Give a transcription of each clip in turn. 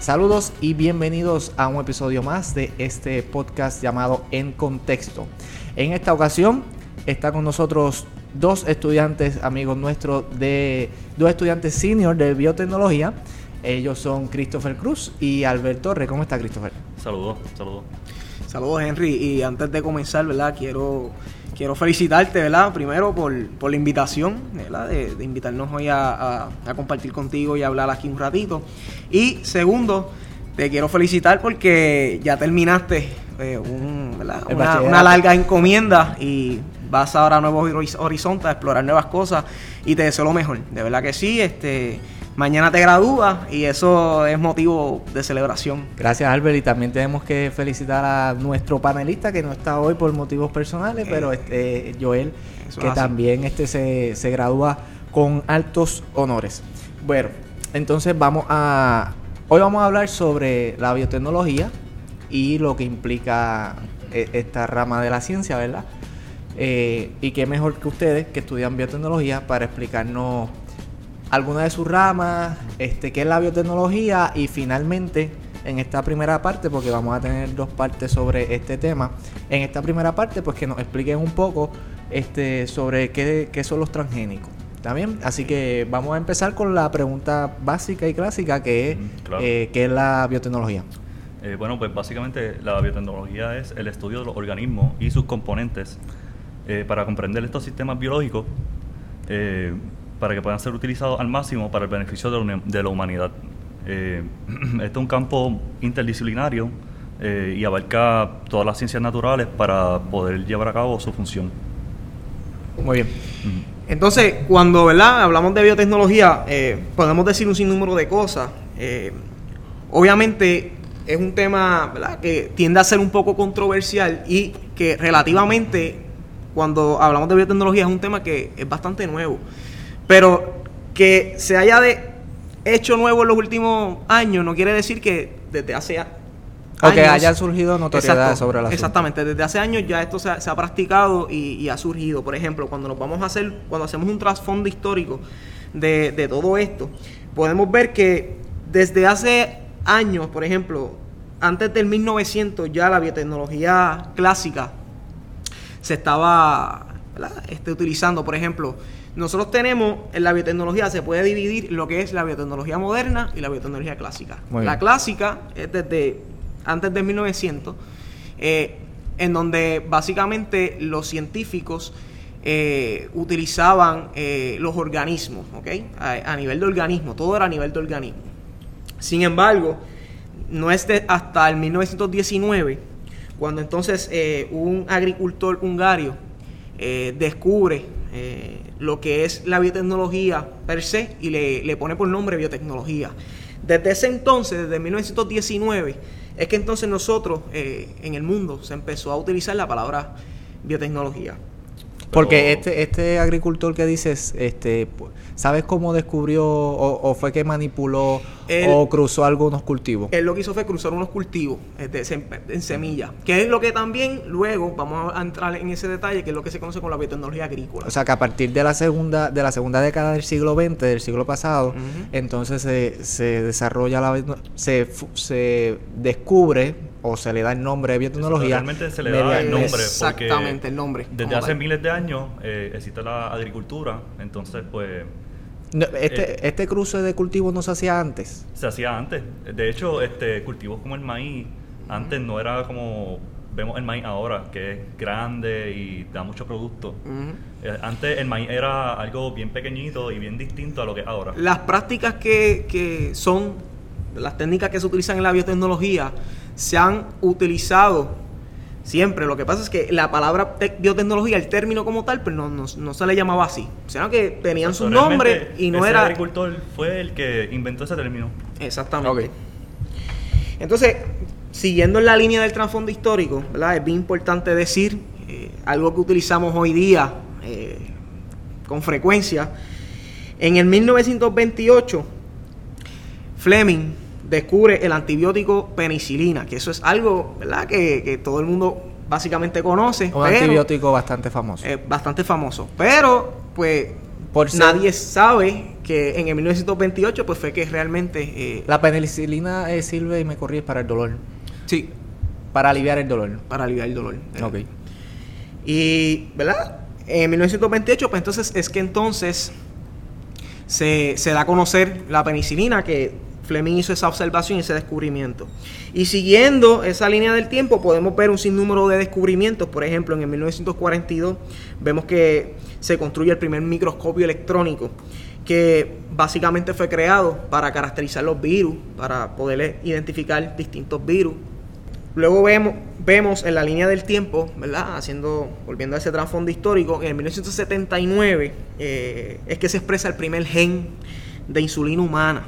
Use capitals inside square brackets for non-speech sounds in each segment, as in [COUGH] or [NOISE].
Saludos y bienvenidos a un episodio más de este podcast llamado En Contexto. En esta ocasión está con nosotros dos estudiantes, amigos nuestros, de dos estudiantes senior de biotecnología. Ellos son Christopher Cruz y Albert Torre. ¿Cómo está Christopher? Saludos, saludos. Saludos Henry y antes de comenzar, ¿verdad? Quiero quiero felicitarte, ¿verdad? Primero por, la invitación, ¿verdad? De, invitarnos hoy a, compartir contigo y hablar aquí un ratito. Y segundo, te quiero felicitar porque ya terminaste eh, una, larga encomienda y vas ahora a nuevos horizontes, a explorar nuevas cosas y te deseo lo mejor. De verdad que sí, este mañana te gradúas y eso es motivo de celebración. Gracias Albert y también tenemos que felicitar a nuestro panelista que no está hoy por motivos personales, pero eh, este Joel que también este se, se gradúa con altos honores. Bueno, entonces vamos a hoy vamos a hablar sobre la biotecnología y lo que implica eh, esta rama de la ciencia, ¿verdad? Eh, y qué mejor que ustedes que estudian biotecnología para explicarnos alguna de sus ramas, este, qué es la biotecnología y finalmente en esta primera parte, porque vamos a tener dos partes sobre este tema, en esta primera parte pues que nos expliquen un poco este, sobre qué, son los transgénicos. ¿Está Así que vamos a empezar con la pregunta básica y clásica que es eh, ¿qué es la biotecnología? Eh, bueno, pues básicamente la biotecnología es el estudio de los organismos y sus componentes eh, para comprender estos sistemas biológicos para que puedan ser utilizados al máximo para el beneficio de la, humanidad. Eh, [CLEARS THROAT] este es un campo interdisciplinario eh, y abarca todas las ciencias naturales para poder llevar a cabo su función. Muy bien. Entonces, cuando ¿verdad? hablamos de biotecnología, eh, podemos decir un sinnúmero de cosas. obviamente es un tema que tiende a ser un poco controversial y que relativamente, cuando hablamos de biotecnología, es un tema que es bastante nuevo. Pero que se haya de hecho nuevo en los últimos años no quiere decir que desde hace años... O que haya surgido notoriedad sobre la Exactamente, desde hace años ya esto se ha, practicado y, ha surgido. Por ejemplo, cuando nos vamos a hacer, cuando hacemos un trasfondo histórico de, de todo esto, podemos ver que desde hace años, por ejemplo, antes del 1900 ya la biotecnología clásica se estaba este, utilizando, por ejemplo, nosotros tenemos, en la biotecnología se puede dividir lo que es la biotecnología moderna y la biotecnología clásica. la clásica es desde antes de 1900, eh, en donde básicamente los científicos eh, utilizaban eh, los organismos, ¿ok? A, nivel de organismo, todo era a nivel de organismo. Sin embargo, no es hasta el 1919, cuando entonces un agricultor hungario descubre eh, lo que es la biotecnología per se y le, pone por nombre biotecnología. Desde ese entonces, desde 1919, es que entonces nosotros eh, en el mundo se empezó a utilizar la palabra biotecnología. Porque este, este agricultor que dices, este, ¿sabes cómo descubrió o, fue que manipuló o cruzó algunos cultivos? Él lo que hizo fue cruzar unos cultivos este, en semilla, que es lo que también luego vamos a entrar en ese detalle, que es lo que se conoce como la biotecnología agrícola. O sea, que a partir de la segunda de la segunda década del siglo XX, del siglo pasado, entonces se, se desarrolla la se, se descubre o se le da el nombre de biotecnología. Realmente se le da el nombre. Exactamente, el nombre. Desde hace miles de años eh, existe la agricultura, entonces pues... este, eh, este cruce de cultivos no se hacía antes. Se hacía antes. De hecho, este cultivos como el maíz, antes no era como vemos el maíz ahora, que es grande y da mucho producto. Eh, antes el maíz era algo bien pequeñito y bien distinto a lo que es ahora. Las prácticas que, que son, las técnicas que se utilizan en la biotecnología, se han utilizado siempre. Lo que pasa es que la palabra biotecnología, el término como tal, pues no, no, se le llamaba así. O sea, que tenían su nombre y no ese era... agricultor fue el que inventó ese término. Exactamente. Entonces, siguiendo en la línea del trasfondo histórico, ¿verdad? es bien importante decir eh, algo que utilizamos hoy día eh, con frecuencia. En el 1928, Fleming descubre el antibiótico penicilina, que eso es algo, ¿verdad? Que, todo el mundo básicamente conoce. Un antibiótico bastante famoso. bastante famoso. Pero, pues, nadie sabe que en el 1928 pues fue que realmente... Eh, la penicilina eh, sirve, y me corrí, para el dolor. Sí. Para aliviar el dolor. Para aliviar el dolor. Ok. Y, ¿verdad? En 1928 pues entonces es que entonces se, se da a conocer la penicilina que Fleming hizo esa observación y ese descubrimiento. Y siguiendo esa línea del tiempo podemos ver un sinnúmero de descubrimientos. Por ejemplo, en el 1942 vemos que se construye el primer microscopio electrónico que básicamente fue creado para caracterizar los virus, para poder identificar distintos virus. Luego vemos, vemos en la línea del tiempo, ¿verdad? Volviendo a ese trasfondo histórico, en el 1979 eh, es que se expresa el primer gen de insulina humana.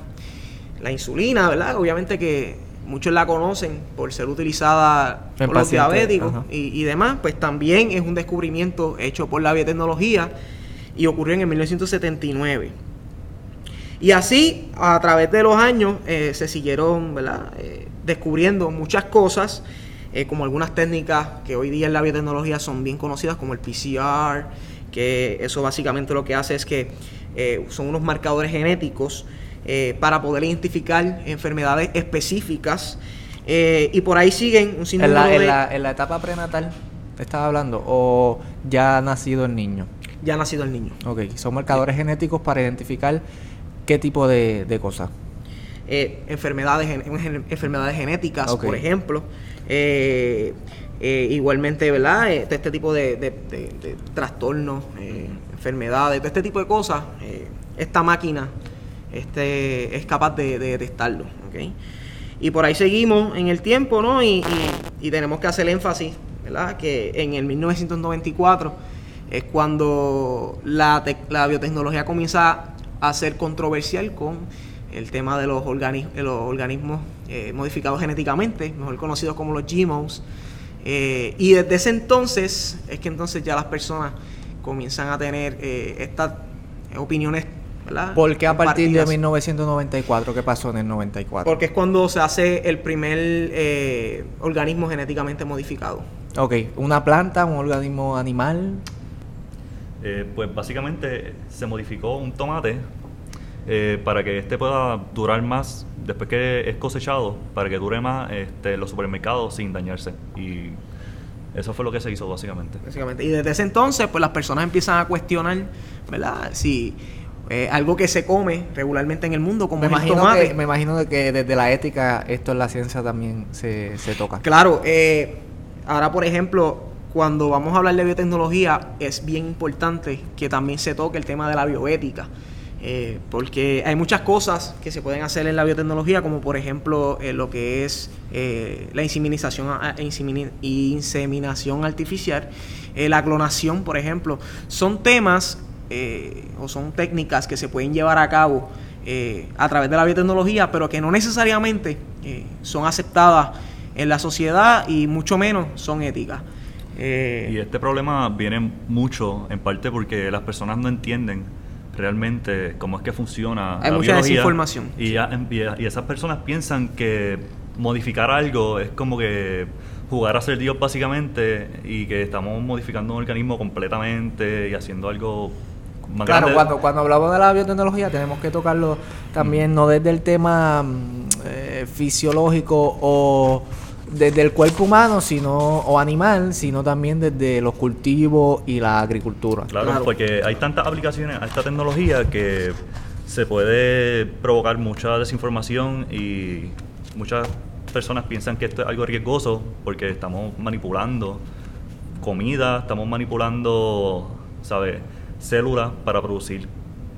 La insulina, ¿verdad? Obviamente que muchos la conocen por ser utilizada por los diabéticos y, demás, pues también es un descubrimiento hecho por la biotecnología y ocurrió en el 1979. Y así, a través de los años, eh, se siguieron ¿verdad? Eh, descubriendo muchas cosas, eh, como algunas técnicas que hoy día en la biotecnología son bien conocidas, como el PCR, que eso básicamente lo que hace es que son unos marcadores genéticos eh, para poder identificar enfermedades específicas. Eh, y por ahí siguen un sinnúmero en la, en la, en la etapa prenatal, ¿te estaba hablando? ¿O ya ha nacido el niño? Ya ha nacido el niño. Ok, son marcadores genéticos para identificar qué tipo de, de cosas. Eh, enfermedades, enfermedades genéticas, por ejemplo. igualmente, ¿verdad? este tipo de, de, de trastornos, enfermedades, todo este tipo de cosas. esta máquina este, es capaz de, de detectarlo. Y por ahí seguimos en el tiempo, ¿no? Y, tenemos que hacer énfasis, ¿verdad? Que en el 1994 es cuando la, biotecnología comienza a ser controversial con el tema de los, los organismos eh, modificados genéticamente, mejor conocidos como los GMOs. Eh, y desde ese entonces es que entonces ya las personas comienzan a tener eh, estas opiniones ¿Por qué a partir de 1994? ¿Qué pasó en el 94? Porque es cuando se hace el primer eh, organismo genéticamente modificado. Ok, ¿una planta, un organismo animal? Eh, pues básicamente se modificó un tomate eh, para que este pueda durar más después que es cosechado, para que dure más este, los supermercados sin dañarse. Y eso fue lo que se hizo básicamente. Básicamente. Y desde ese entonces, pues las personas empiezan a cuestionar, ¿verdad? Si eh, algo que se come regularmente en el mundo, como me imagino tomate. Que, me imagino que desde la ética esto en la ciencia también se, toca. Claro, eh, ahora por ejemplo, cuando vamos a hablar de biotecnología, es bien importante que también se toque el tema de la bioética. Eh, porque hay muchas cosas que se pueden hacer en la biotecnología, como por ejemplo lo que es la inseminación, inseminación artificial, la clonación, por ejemplo. Son temas eh, o son técnicas que se pueden llevar a cabo eh, a través de la biotecnología, pero que no necesariamente eh, son aceptadas en la sociedad y mucho menos son éticas. y este problema viene mucho en parte porque las personas no entienden realmente cómo es que funciona Hay mucha desinformación. Y, y, esas personas piensan que modificar algo es como que jugar a ser Dios básicamente y que estamos modificando un organismo completamente y haciendo algo claro, cuando, cuando hablamos de la biotecnología tenemos que tocarlo también no desde el tema mm, eh, fisiológico o desde el cuerpo humano sino o animal, sino también desde los cultivos y la agricultura. Claro, porque hay tantas aplicaciones a esta tecnología que se puede provocar mucha desinformación y muchas personas piensan que esto es algo riesgoso porque estamos manipulando comida, estamos manipulando, ¿sabes? Células para producir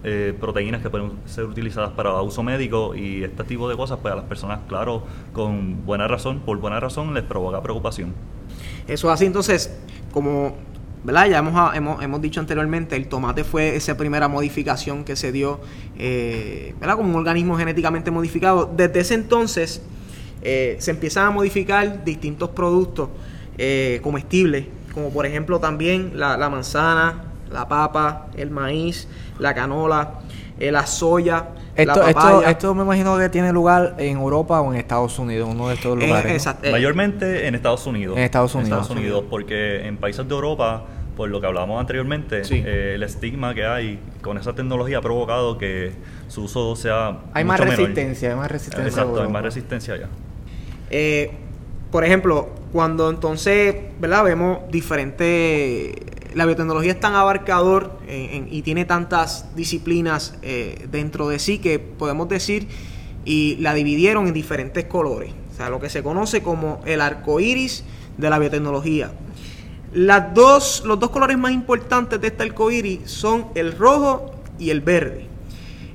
eh, proteínas que pueden ser utilizadas para uso médico y este tipo de cosas, pues a las personas, claro, con buena razón, por buena razón, les provoca preocupación. Eso así, entonces, como. Ya hemos, hemos, hemos, dicho anteriormente, el tomate fue esa primera modificación que se dio, eh, ¿verdad? Como un organismo genéticamente modificado. Desde ese entonces eh, se empiezan a modificar distintos productos comestibles, como por ejemplo también la manzana, la papa, el maíz, la canola, eh, la soya. Esto, la esto, esto, me imagino que tiene lugar en Europa o en Estados Unidos, uno de estos lugares. Eh, Mayormente en Estados Unidos. En Estados Unidos. En Estados Unidos, porque en países de Europa por lo que hablábamos anteriormente, eh, el estigma que hay con esa tecnología ha provocado que su uso sea. Hay más resistencia, hay más resistencia. Exacto, hay más resistencia ya. Eh, por ejemplo, cuando entonces, ¿verdad? Vemos diferentes. La biotecnología es tan abarcador y tiene tantas disciplinas eh, dentro de sí que podemos decir y la dividieron en diferentes colores. O sea, lo que se conoce como el arco iris de la biotecnología. Los dos colores más importantes de este arco iris son el rojo y el verde.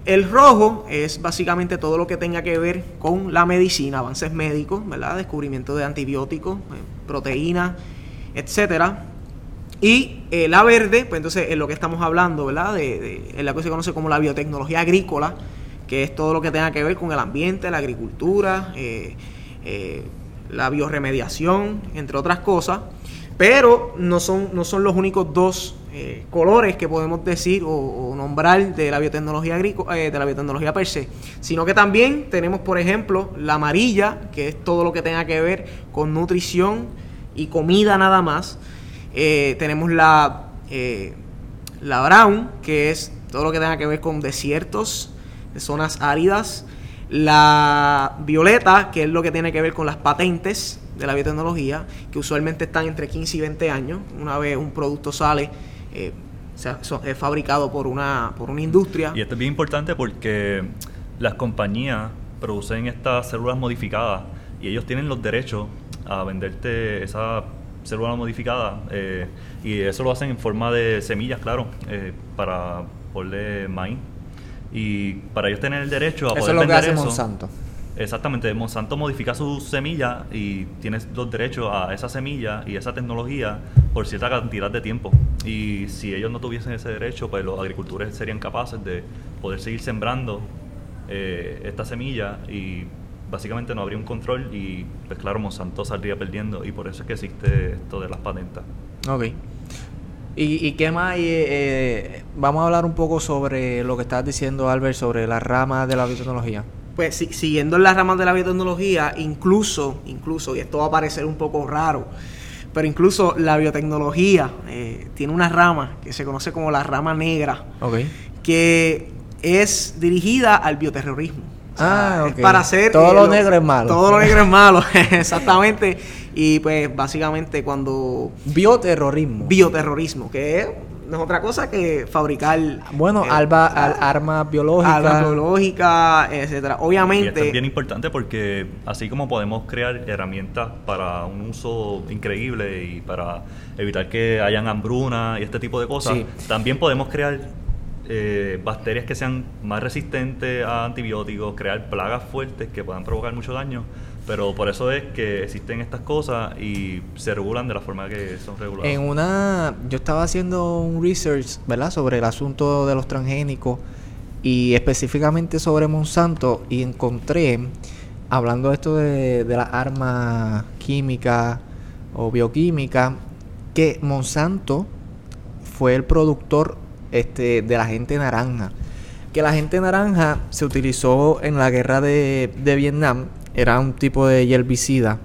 El rojo es básicamente todo lo que tenga que ver con la medicina, avances médicos, ¿verdad? Descubrimiento de antibióticos, eh, proteínas, etcétera. Y eh, la verde, pues entonces es lo que estamos hablando, ¿verdad? De, de, lo que se conoce como la biotecnología agrícola, que es todo lo que tenga que ver con el ambiente, la agricultura, eh, la bioremediación, entre otras cosas. Pero no son, no son los únicos dos eh, colores que podemos decir o, nombrar de la biotecnología agrícola, eh, de la biotecnología per se, sino que también tenemos, por ejemplo, la amarilla, que es todo lo que tenga que ver con nutrición y comida nada más. Eh, tenemos la, la brown, que es todo lo que tenga que ver con desiertos, zonas áridas. La violeta, que es lo que tiene que ver con las patentes de la biotecnología, que usualmente están entre 15 y 20 años. Una vez un producto sale, eh, es fabricado por una, por una industria. Y esto es bien importante porque las compañías producen estas células modificadas y ellos tienen los derechos a venderte esa célula modificada eh, y eso lo hacen en forma de semillas, claro, eh, para ponerle maíz. Y para ellos tener el derecho a eso poder es lo que hace Monsanto. Exactamente, Monsanto modifica su semilla y tienes los derechos a esa semilla y esa tecnología por cierta cantidad de tiempo. Y si ellos no tuviesen ese derecho, pues los agricultores serían capaces de poder seguir sembrando eh, esta semilla y básicamente no habría un control y pues claro, Monsanto saldría perdiendo y por eso es que existe esto de las patentes. Ok. ¿Y, qué más? Eh, eh, vamos a hablar un poco sobre lo que estás diciendo, Albert, sobre la rama de la biotecnología pues siguiendo en las ramas de la biotecnología, incluso, incluso, y esto va a parecer un poco raro, pero incluso la biotecnología eh, tiene una rama que se conoce como la rama negra, que es dirigida al bioterrorismo. Ah, para hacer todo lo, negro es malo. Todo lo negro es [LAUGHS] malo, [LAUGHS] exactamente. Y pues básicamente cuando bioterrorismo. Bioterrorismo, que es no es otra cosa que fabricar bueno eh, alba, armas biológicas armas biológicas etcétera obviamente y esto es bien importante porque así como podemos crear herramientas para un uso increíble y para evitar que hayan hambruna y este tipo de cosas también podemos crear eh, bacterias que sean más resistentes a antibióticos crear plagas fuertes que puedan provocar mucho daño pero por eso es que existen estas cosas y se regulan de la forma que son reguladas. En una, yo estaba haciendo un research, ¿verdad? Sobre el asunto de los transgénicos y específicamente sobre Monsanto y encontré, hablando esto de, de las armas químicas o bioquímicas, que Monsanto fue el productor este, de la gente naranja. Que la gente naranja se utilizó en la guerra de, de Vietnam era un tipo de herbicida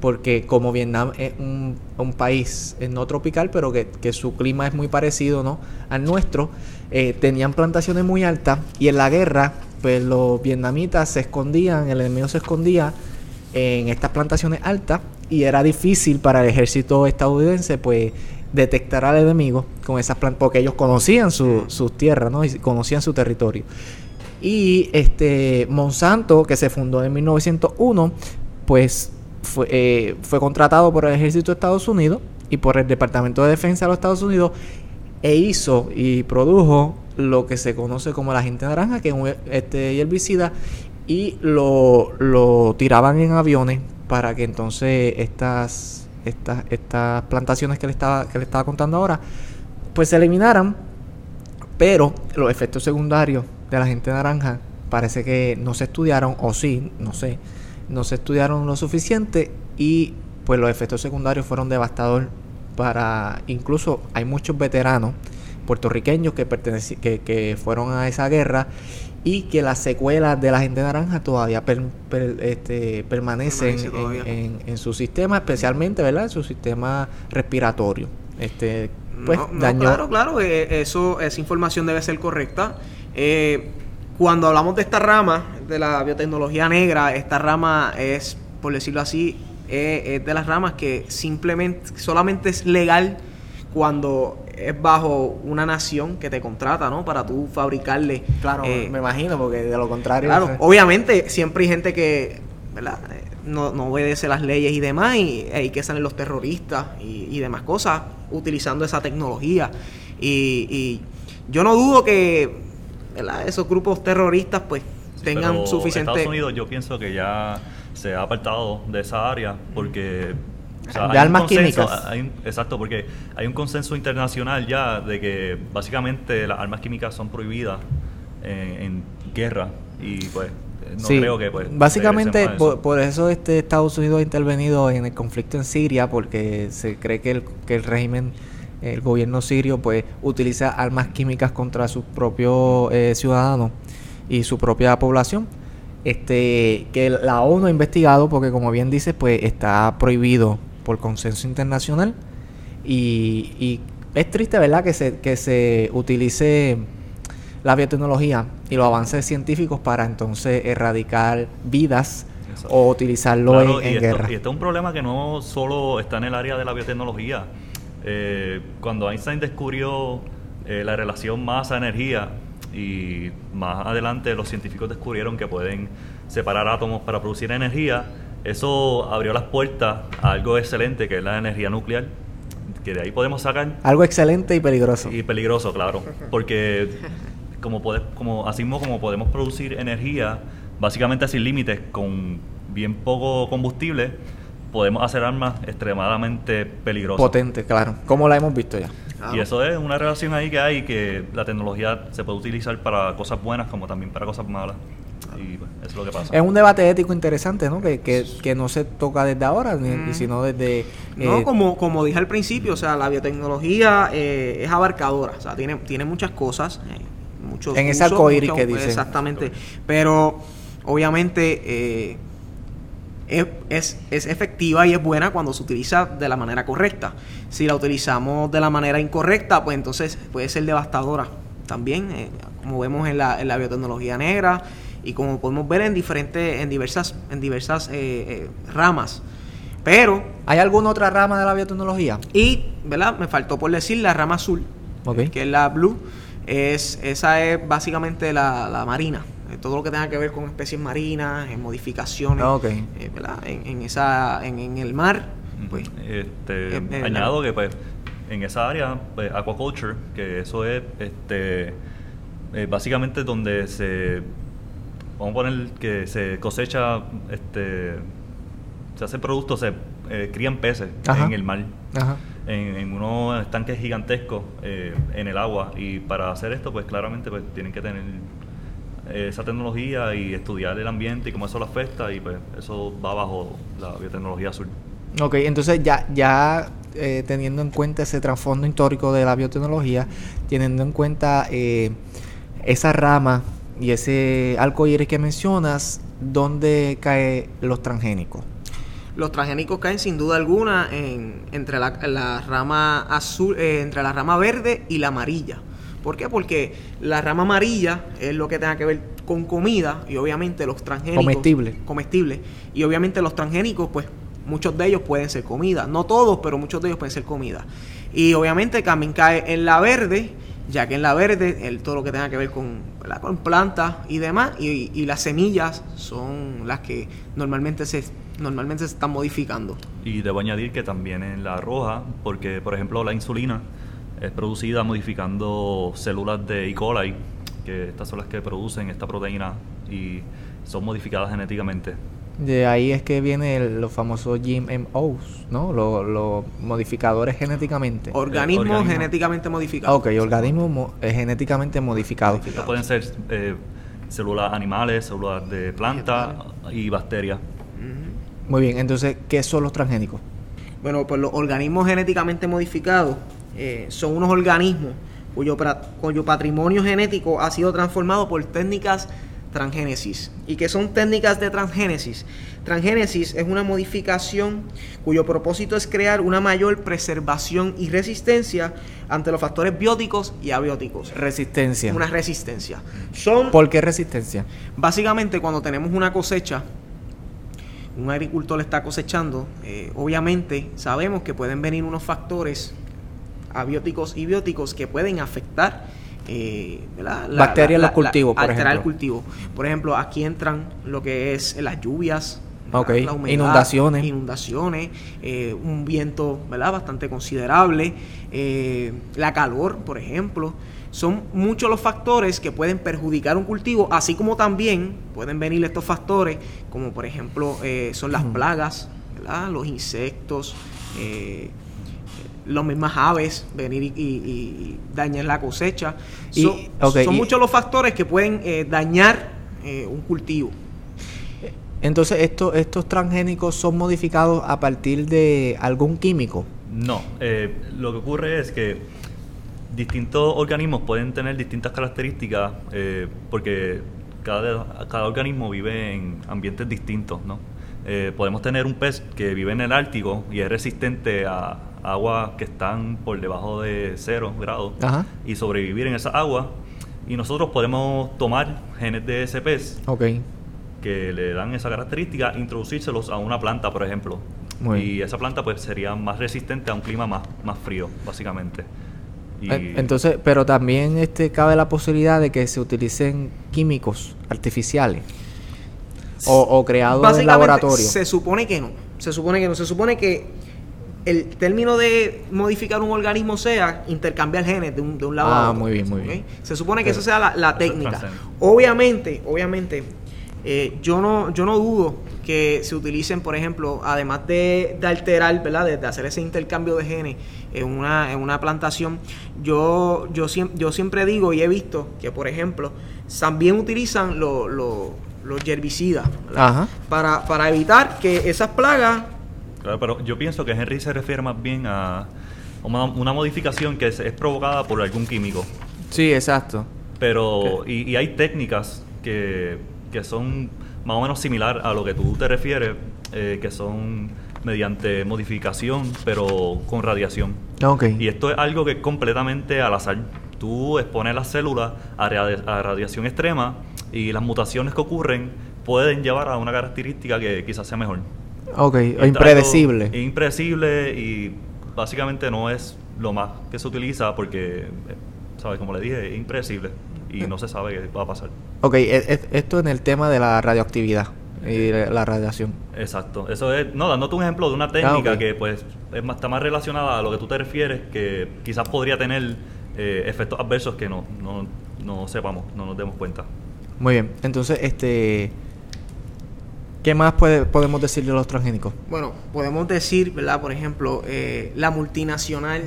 porque como Vietnam es un, país eh, no tropical, pero que, su clima es muy parecido ¿no? al nuestro, eh, tenían plantaciones muy altas y en la guerra, pues los vietnamitas se escondían, el enemigo se escondía en estas plantaciones altas y era difícil para el ejército estadounidense, pues detectar al enemigo con esas plantas, porque ellos conocían sus tierras, ¿no? Y conocían su territorio. Y este Monsanto, que se fundó en 1901, pues fue, eh, fue contratado por el ejército de Estados Unidos y por el Departamento de Defensa de los Estados Unidos e hizo y produjo lo que se conoce como la gente naranja, que es un este, herbicida, y lo, lo tiraban en aviones para que entonces estas, estas, estas plantaciones que le, estaba, que le estaba contando ahora, pues se eliminaran, pero los efectos secundarios de la gente naranja parece que no se estudiaron, o sí, no sé, no se estudiaron lo suficiente y pues los efectos secundarios fueron devastadores para, incluso hay muchos veteranos puertorriqueños que, que, que fueron a esa guerra y que las secuelas de la gente naranja todavía este, permanecen en, en, su sistema, especialmente ¿verdad? en su sistema respiratorio. Este, pues dañó. Claro, claro, eh, eso, esa información debe ser correcta. Eh, cuando hablamos de esta rama, de la biotecnología negra, esta rama es, por decirlo así, es de las ramas que simplemente, solamente es legal cuando es bajo una nación que te contrata, ¿no? Para tú fabricarle. Claro, eh, me imagino, porque de lo contrario. Claro, obviamente siempre hay gente que, ¿verdad? No, no, obedece las leyes y demás, y hay que salen los terroristas y, demás cosas utilizando esa tecnología. Y, yo no dudo que esos grupos terroristas, pues, tengan suficiente. Estados Unidos, yo pienso que ya se ha apartado de esa área porque de armas químicas. exacto, porque hay un consenso internacional ya de que básicamente las armas químicas son prohibidas en, guerra y pues no creo que pues básicamente por, eso este Estados Unidos ha intervenido en el conflicto en Siria porque se cree que el, que el régimen el gobierno sirio pues utiliza armas químicas contra sus propios eh, ciudadanos y su propia población. Este que la ONU ha investigado porque como bien dices pues está prohibido por consenso internacional y, es triste, ¿verdad?, que se, que se utilice la biotecnología y los avances científicos para entonces erradicar vidas o utilizarlo en, guerra. y este es un problema que no solo está en el área de la biotecnología. Eh, cuando Einstein descubrió eh, la relación masa-energía y más adelante los científicos descubrieron que pueden separar átomos para producir energía, eso abrió las puertas a algo excelente que es la energía nuclear, que de ahí podemos sacar... Algo excelente y peligroso. Y peligroso, claro, porque como, como así mismo como podemos producir energía básicamente sin límites, con bien poco combustible, podemos hacer armas extremadamente peligrosas. Potente, claro, como la hemos visto ya. Y eso es una relación ahí que hay, que la tecnología se puede utilizar para cosas buenas como también para cosas malas. Y es lo que pasa. Es un debate ético interesante, ¿no? Que, que, no se toca desde ahora, mm. sino desde... no, eh, como, como dije al principio, o sea, la biotecnología eh, es abarcadora, o sea, tiene, tiene muchas cosas, eh, muchos En ese arcoíris que dice. Exactamente, pero obviamente... Es, es, efectiva y es buena cuando se utiliza de la manera correcta. Si la utilizamos de la manera incorrecta, pues entonces puede ser devastadora también, como vemos en la, en la biotecnología negra, y como podemos ver en diferentes, en diversas, en diversas eh, eh, ramas. Pero. ¿Hay alguna otra rama de la biotecnología? Y, ¿verdad? Me faltó por decir la rama azul, que es la blue. Es, esa es básicamente la, marina. Eh, todo lo que tenga que ver con especies marinas, en modificaciones, ah, ¿verdad? En, esa, en, el mar. Pues, este, añado que pues en esa área, pues, aquaculture, que eso es este, básicamente donde se vamos a poner que se cosecha, este, se hace productos, se eh, crían peces en el mar, En, unos estanques gigantescos eh, en el agua. Y para hacer esto, pues claramente pues tienen que tener eh, esa tecnología y estudiar el ambiente y cómo eso lo afecta y pues eso va bajo la biotecnología azul. Ok, entonces ya, ya teniendo en cuenta ese trasfondo histórico de la biotecnología, teniendo en cuenta esa rama y ese iris que mencionas, ¿dónde caen los transgénicos? Los transgénicos caen sin duda alguna en, entre la, rama azul, eh, entre la rama verde y la amarilla. ¿Por qué? Porque la rama amarilla es lo que tenga que ver con comida y obviamente los transgénicos. Comestibles. Comestibles. Y obviamente los transgénicos, pues muchos de ellos pueden ser comida. No todos, pero muchos de ellos pueden ser comida. Y obviamente también cae en la verde ya que en la verde el, todo lo que tenga que ver con, con plantas y demás, y, las semillas son las que normalmente se, normalmente se están modificando. Y debo añadir que también en la roja, porque por ejemplo la insulina es producida modificando células de E. coli, que estas son las que producen esta proteína y son modificadas genéticamente. De ahí es que vienen los famosos GMOs, ¿no? Los, modificadores genéticamente. Organismos genéticamente modificados. Ok, organismos eh, genéticamente modificados. pueden ser eh, células animales, células de plantas y bacterias. Muy bien, entonces, ¿qué son los transgénicos? Bueno, pues los organismos genéticamente modificados eh, son unos organismos cuyo, cuyo patrimonio genético ha sido transformado por técnicas transgénesis. ¿Y qué son técnicas de transgénesis? Transgénesis es una modificación cuyo propósito es crear una mayor preservación y resistencia ante los factores bióticos y abióticos. Resistencia. Una resistencia. Son, ¿Por qué resistencia? Básicamente cuando tenemos una cosecha, un agricultor está cosechando, eh, obviamente sabemos que pueden venir unos factores abióticos y bióticos que pueden afectar eh, bacterias en los cultivos, por alterar ejemplo. el cultivo. Por ejemplo, aquí entran lo que es las lluvias, la humedad, inundaciones, inundaciones eh, un viento ¿verdad? bastante considerable, eh, la calor, por ejemplo. Son muchos los factores que pueden perjudicar un cultivo, así como también pueden venir estos factores, como por ejemplo eh, son las plagas, ¿verdad? los insectos, eh, las mismas aves venir y, dañar la cosecha. son muchos los factores que pueden eh, dañar eh, un cultivo. Entonces, ¿estos, ¿estos transgénicos son modificados a partir de algún químico? No, eh, lo que ocurre es que distintos organismos pueden tener distintas características porque cada, cada organismo vive en ambientes distintos, ¿no? podemos tener un pez que vive en el Ártico y es resistente a, aguas que están por debajo de cero grados y sobrevivir en esa agua. Y nosotros podemos tomar genes de ese pez que le dan esa característica, introducírselos a una planta, por ejemplo. y esa planta pues sería más resistente a un clima más, más frío, básicamente. Entonces, pero también este cabe la posibilidad de que se utilicen químicos artificiales o, o creados en laboratorio. Se supone que no. Se supone que no. Se supone que el término de modificar un organismo sea intercambiar genes de un, de un lado ah, a otro. muy bien, muy bien. Se supone que esa sea la, técnica. Obviamente, obviamente, eh, yo no yo no dudo que se utilicen, por ejemplo, además de, alterar, ¿verdad? De, hacer ese intercambio de genes en una, en una plantación, yo, yo, yo siempre digo y he visto que, por ejemplo, también utilizan los herbicidas para, para evitar que esas plagas pero yo pienso que Henry se refiere más bien a una, modificación que es, provocada por algún químico. Sí, exacto. Pero, y, hay técnicas que, son más o menos similar a lo que tú te refieres, eh, que son mediante modificación, pero con radiación. Okay. Y esto es algo que es completamente al azar. Tú expones las células a, a radiación extrema y las mutaciones que ocurren pueden llevar a una característica que quizás sea mejor. Ok, impredecible. Impredecible y básicamente no es lo más que se utiliza porque, eh, ¿sabes? Como le dije, es impredecible y no se sabe qué va a pasar. Ok, e, e, esto en el tema de la radioactividad y la radiación. Exacto. Eso es, no, dándote un ejemplo de una técnica ah, que pues es más, está más relacionada a lo que tú te refieres, que quizás podría tener eh, efectos adversos que no, no, no sepamos, no nos demos cuenta. Muy bien. Entonces, este ¿Qué más podemos decir de los transgénicos? Bueno, podemos decir, ¿verdad? Por ejemplo, eh, la multinacional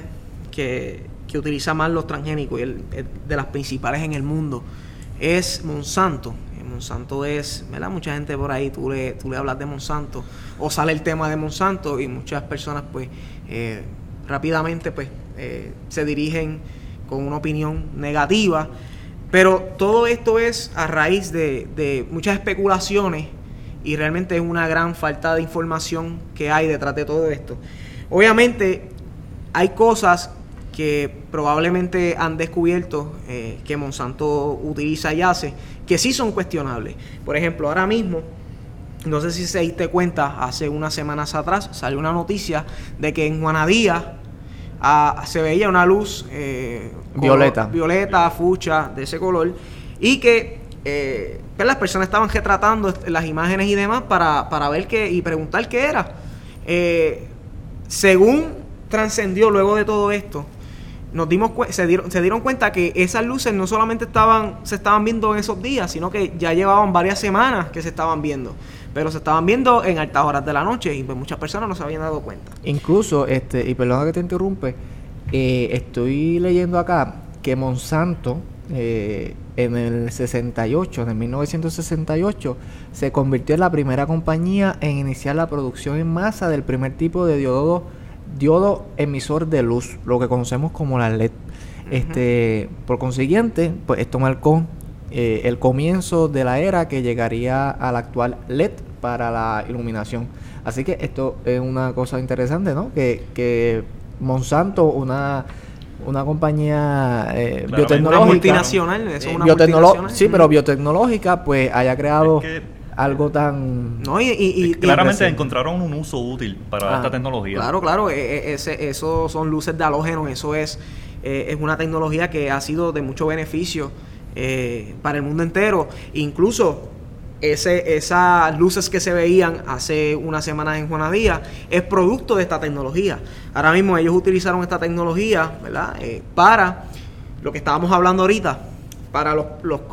que, utiliza más los transgénicos y de las principales en el mundo es Monsanto. Eh, Monsanto es, ¿verdad? Mucha gente por ahí, tú le, tú le hablas de Monsanto o sale el tema de Monsanto y muchas personas pues eh, rápidamente pues se dirigen con una opinión negativa. Pero todo esto es a raíz de, de muchas especulaciones y realmente es una gran falta de información que hay detrás de todo esto. Obviamente hay cosas que probablemente han descubierto eh, que Monsanto utiliza y hace, que sí son cuestionables. Por ejemplo, ahora mismo, no sé si se diste cuenta, hace unas semanas atrás salió una noticia de que en Juanadía ah, se veía una luz eh, violeta. violeta, fucha, de ese color, y que eh, las personas estaban retratando las imágenes y demás para, para ver qué y preguntar qué era. Eh, según trascendió luego de todo esto, nos dimos se dieron, se dieron cuenta que esas luces no solamente estaban se estaban viendo en esos días, sino que ya llevaban varias semanas que se estaban viendo, pero se estaban viendo en altas horas de la noche y pues muchas personas no se habían dado cuenta. Incluso este y perdona que te interrumpe, eh, estoy leyendo acá que Monsanto eh, en el 68, en 1968, se convirtió en la primera compañía en iniciar la producción en masa del primer tipo de diodo, diodo emisor de luz, lo que conocemos como la LED. Este, por consiguiente, pues esto marcó eh, el comienzo de la era que llegaría al actual LED para la iluminación. Así que esto es una cosa interesante, ¿no? Que, que Monsanto, una una compañía eh, biotecnológica. multinacional, es una multinacional. Sí, pero biotecnológica, pues haya creado algo tan... No, y, claramente encontraron un uso útil para esta tecnología. Claro, claro, e, e, ese, eso son luces de halógeno, eso es, eh, es una tecnología que ha sido de mucho beneficio eh, para el mundo entero. Incluso esas luces que se veían hace unas semanas en Juanadía es producto de esta tecnología. Ahora mismo ellos utilizaron esta tecnología ¿verdad? Eh, para lo que estábamos hablando ahorita, para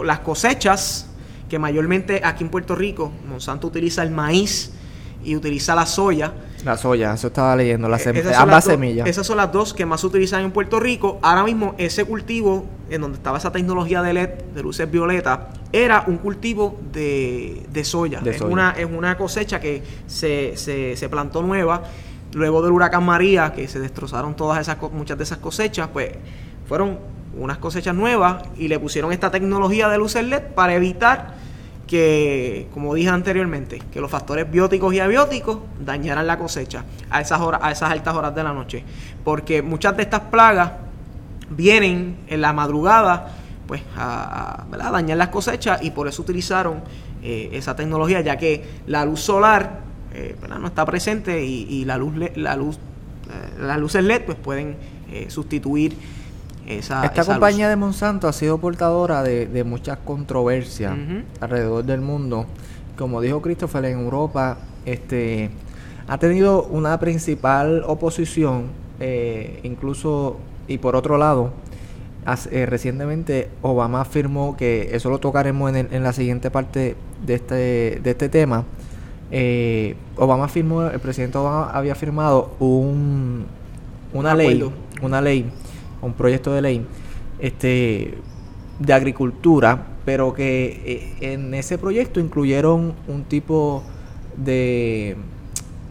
las cosechas que mayormente aquí en Puerto Rico, Monsanto utiliza el maíz y utiliza la soya. La soya, eso estaba leyendo, las eh, ambas semillas. Esas son las dos que más se utilizan en Puerto Rico. Ahora mismo ese cultivo, en donde estaba esa tecnología de LED, de luces violetas, era un cultivo de, soya. es, Una, es una cosecha que se, se, se plantó nueva. Luego del huracán María, que se destrozaron todas esas muchas de esas cosechas, pues fueron unas cosechas nuevas y le pusieron esta tecnología de luces LED para evitar que, como dije anteriormente, que los factores bióticos y abióticos dañaran la cosecha a esas horas, a esas altas horas de la noche. Porque muchas de estas plagas vienen en la madrugada pues a, dañar las cosechas y por eso utilizaron eh, esa tecnología ya que la luz solar eh, no está presente y, la luz la luz eh, las luces LED pues pueden sustituir esta compañía de Monsanto ha sido portadora de, muchas controversias alrededor del mundo. Como dijo Christopher, en Europa este, ha tenido una principal oposición, eh, incluso, y por otro lado, eh, recientemente Obama afirmó que, eso lo tocaremos en, la siguiente parte de este, de este tema, eh, Obama firmó, el presidente Obama había firmado un, una ley, una ley un proyecto de ley este, de agricultura, pero que eh, en ese proyecto incluyeron un tipo de,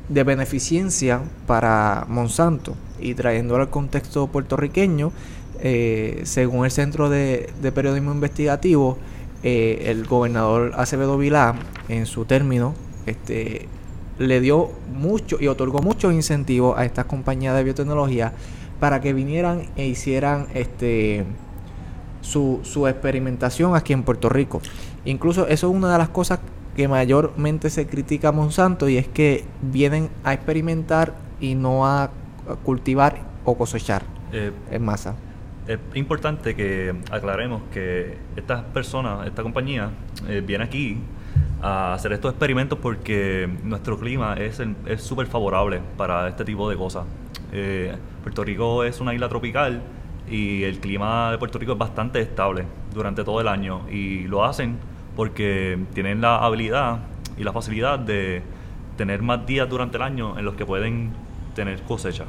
de beneficencia para Monsanto. Y trayéndolo al contexto puertorriqueño, eh, según el Centro de, Periodismo Investigativo, eh, el gobernador Acevedo Vilá, en su término, este, le dio mucho y otorgó muchos incentivos a estas compañías de biotecnología para que vinieran e hicieran este su, su experimentación aquí en Puerto Rico. Incluso eso es una de las cosas que mayormente se critica a Monsanto y es que vienen a experimentar y no a cultivar o cosechar eh, en masa. Es importante que aclaremos que estas personas, esta compañía, eh, viene aquí a hacer estos experimentos porque nuestro clima es súper favorable para este tipo de cosas. Eh, Puerto Rico es una isla tropical y el clima de Puerto Rico es bastante estable durante todo el año y lo hacen porque tienen la habilidad y la facilidad de tener más días durante el año en los que pueden tener cosecha.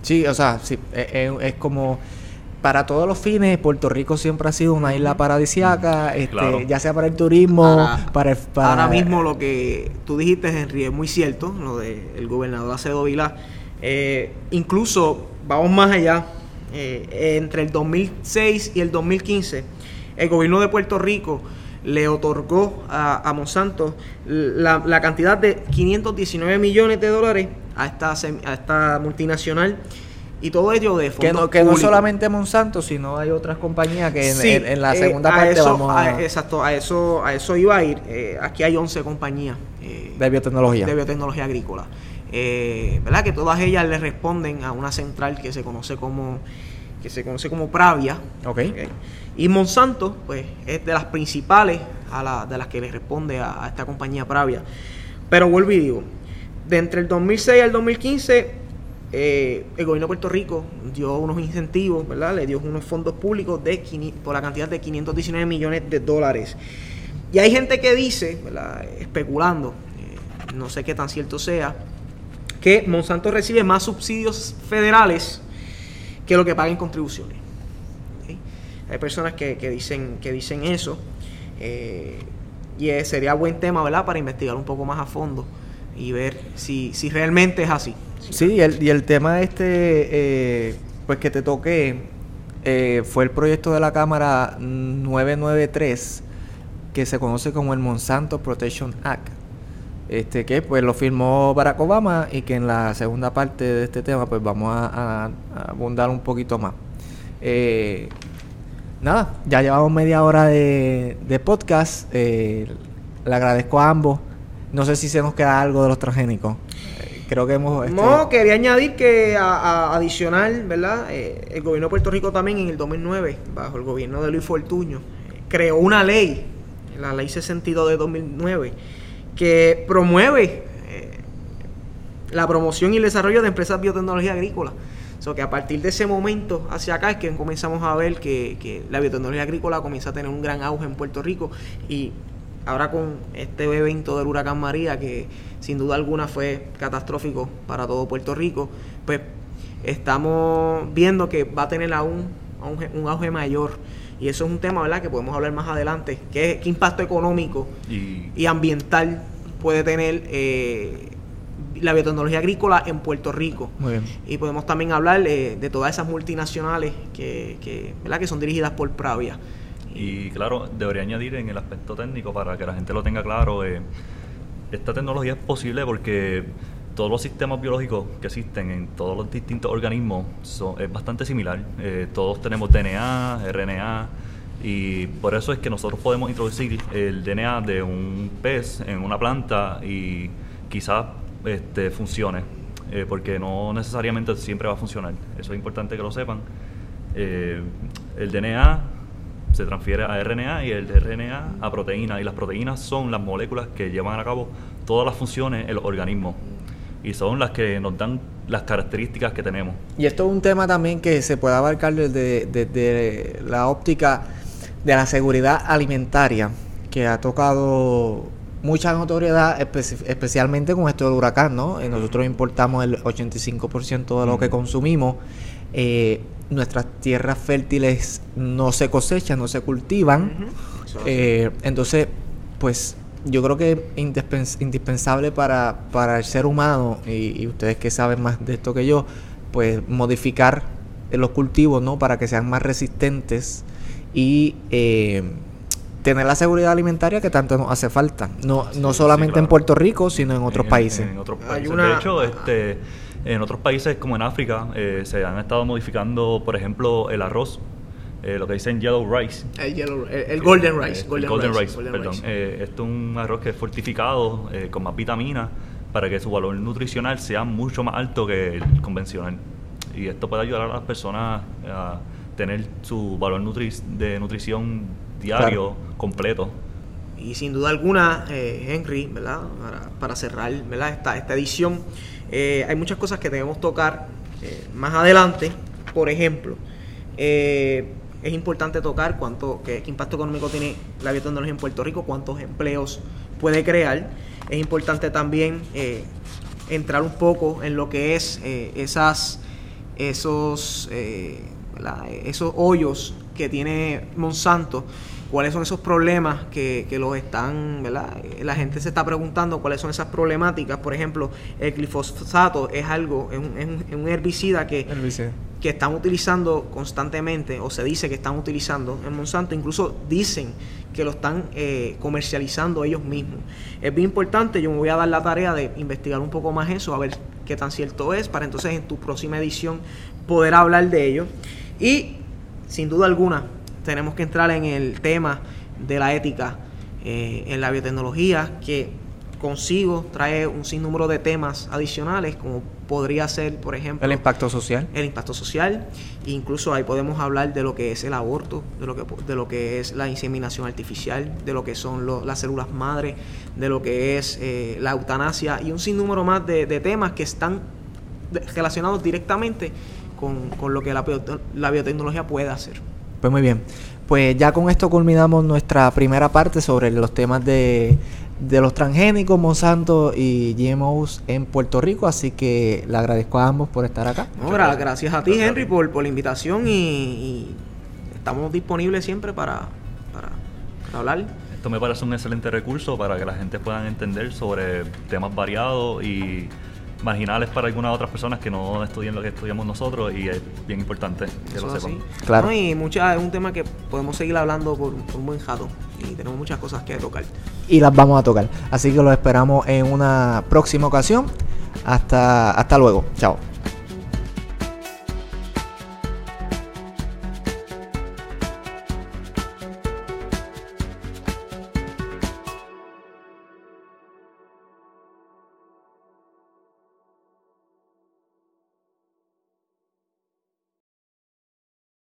Sí, o sea, sí, es, e, es como para todos los fines, Puerto Rico siempre ha sido una isla paradisiaca, este, ya sea para el turismo, para, Ahora mismo lo que tú dijiste, Henry, es muy cierto, lo del gobernador Acedo Vilá. Eh, incluso, vamos más allá, eh, entre el 2006 y el 2015, el gobierno de Puerto Rico le otorgó a, Monsanto la, la, cantidad de 519 millones de dólares a esta, a esta multinacional y todo ello de fondos que no, que no solamente Monsanto, sino hay otras compañías que en, la eh, segunda parte vamos a... Exacto, a eso, a eso iba a ir. Eh, aquí hay 11 compañías. Eh, de biotecnología. De biotecnología agrícola. ¿Verdad? Que todas ellas le responden a una central que se conoce como que se conoce como Pravia. Okay. Y Monsanto, pues, es de las principales a la, de las que le responde a, a esta compañía Pravia. Pero vuelvo y digo, de entre el 2006 al 2015 eh, el gobierno de Puerto Rico dio unos incentivos, ¿verdad? Le dio unos fondos públicos de por la cantidad de 519 millones de dólares. Y hay gente que dice, ¿verdad? especulando, eh, no sé qué tan cierto sea, que Monsanto recibe más subsidios federales que lo que paga en contribuciones. Hay personas que, dicen, que dicen eso. Eh, y sería buen tema, ¿verdad?, para investigar un poco más a fondo y ver si, si realmente es así. Sí, y el, tema este, eh, pues que te toque eh, fue el proyecto de la Cámara 993 que se conoce como el Monsanto Protection Act. Este que pues lo firmó Barack Obama y que en la segunda parte de este tema pues vamos a, abundar un poquito más. Eh, nada, ya llevamos media hora de, podcast. Eh, le agradezco a ambos. No sé si se nos queda algo de los transgénicos. Eh, creo que hemos... Este no, quería añadir que a, adicional, ¿verdad? El gobierno de Puerto Rico también en el 2009, bajo el gobierno de Luis Fortuño, creó una ley, la ley 62 de 2009, que promueve la promoción y el desarrollo de empresas de biotecnología agrícola. So que a partir de ese momento hacia acá es que comenzamos a ver que la biotecnología agrícola comienza a tener un gran auge en Puerto Rico y ahora con este evento del huracán María, que sin duda alguna fue catastrófico para todo Puerto Rico, pues estamos viendo que va a tener aún un, auge mayor. Y eso es un tema, ¿verdad?, que podemos hablar más adelante. ¿Qué, qué impacto económico y, ambiental puede tener eh, la biotecnología agrícola en Puerto Rico? Y podemos también hablar eh, de todas esas multinacionales que, que, ¿verdad? que son dirigidas por Pravia. Y claro, debería añadir en el aspecto técnico para que la gente lo tenga claro, eh, esta tecnología es posible porque todos los sistemas biológicos que existen en todos los distintos organismos son, es bastante similar. Eh, todos tenemos DNA, RNA, y por eso es que nosotros podemos introducir el DNA de un pez en una planta y quizás este, funcione, eh, porque no necesariamente siempre va a funcionar. Eso es importante que lo sepan. el DNA se transfiere a RNA y el RNA a proteína. Y las proteínas son las moléculas que llevan a cabo todas las funciones en los organismos. Y son las que nos dan las características que tenemos. Y esto es un tema también que se puede abarcar desde, la óptica de la seguridad alimentaria, que ha tocado mucha notoriedad, especialmente con esto del huracán, ¿no? Nosotros importamos el 85% de lo que consumimos. Eh, nuestras tierras fértiles no se cosechan, no se cultivan. Eh, entonces, pues yo creo que es indispensable para, para el ser humano, y, ustedes que saben más de esto que yo, pues modificar los cultivos, ¿no? Para que sean más resistentes y eh, tener la seguridad alimentaria que tanto nos hace falta. No, no solamente en Puerto Rico, sino en otros países. En, otros países. De hecho, este en otros países como en África eh, se han estado modificando, por ejemplo, el arroz, eh, lo que dicen yellow rice. El, golden rice. golden, rice, perdón. Eh, esto es un arroz que es fortificado con más vitaminas para que su valor nutricional sea mucho más alto que el convencional. Y esto puede ayudar a las personas a tener su valor de nutrición diario completo. Y sin duda alguna, Henry, ¿verdad? Para, para cerrar ¿verdad? Esta, esta edición, eh, hay muchas cosas que debemos tocar eh, más adelante. Por ejemplo, eh, es importante tocar cuánto, qué, impacto económico tiene la biotecnología en Puerto Rico, cuántos empleos puede crear. Es importante también entrar un poco en lo que es esas, esos, esos hoyos que tiene Monsanto cuáles son esos problemas que, que los están, ¿verdad? La gente se está preguntando cuáles son esas problemáticas. Por ejemplo, el glifosato es algo, es un, herbicida que, que están utilizando constantemente, o se dice que están utilizando en Monsanto, incluso dicen que lo están eh, comercializando ellos mismos. Es bien importante, yo me voy a dar la tarea de investigar un poco más eso, a ver qué tan cierto es, para entonces en tu próxima edición poder hablar de ello. Y sin duda alguna, tenemos que entrar en el tema de la ética eh, en la biotecnología, que consigo trae un sinnúmero de temas adicionales, como podría ser, por ejemplo... El impacto social. El impacto social. Incluso ahí podemos hablar de lo que es el aborto, de lo que, de lo que es la inseminación artificial, de lo que son las células madre, de lo que es eh, la eutanasia y un sinnúmero más de, temas que están relacionados directamente con, con lo que la, la biotecnología puede hacer. Pues muy bien. Pues ya con esto culminamos nuestra primera parte sobre los temas de, los transgénicos, Monsanto y GMOs en Puerto Rico. Así que le agradezco a ambos por estar acá. gracias a ti, Henry, por, por la invitación y, estamos disponibles siempre para, para, hablar. Esto me parece un excelente recurso para que la gente pueda entender sobre temas variados y marginales para algunas otras personas que no estudian lo que estudiamos nosotros y es bien importante que lo sepan. Claro. y mucha, es un tema que podemos seguir hablando por, un buen jato y tenemos muchas cosas que tocar. Y las vamos a tocar. Así que lo esperamos en una próxima ocasión. Hasta, hasta luego. Chao.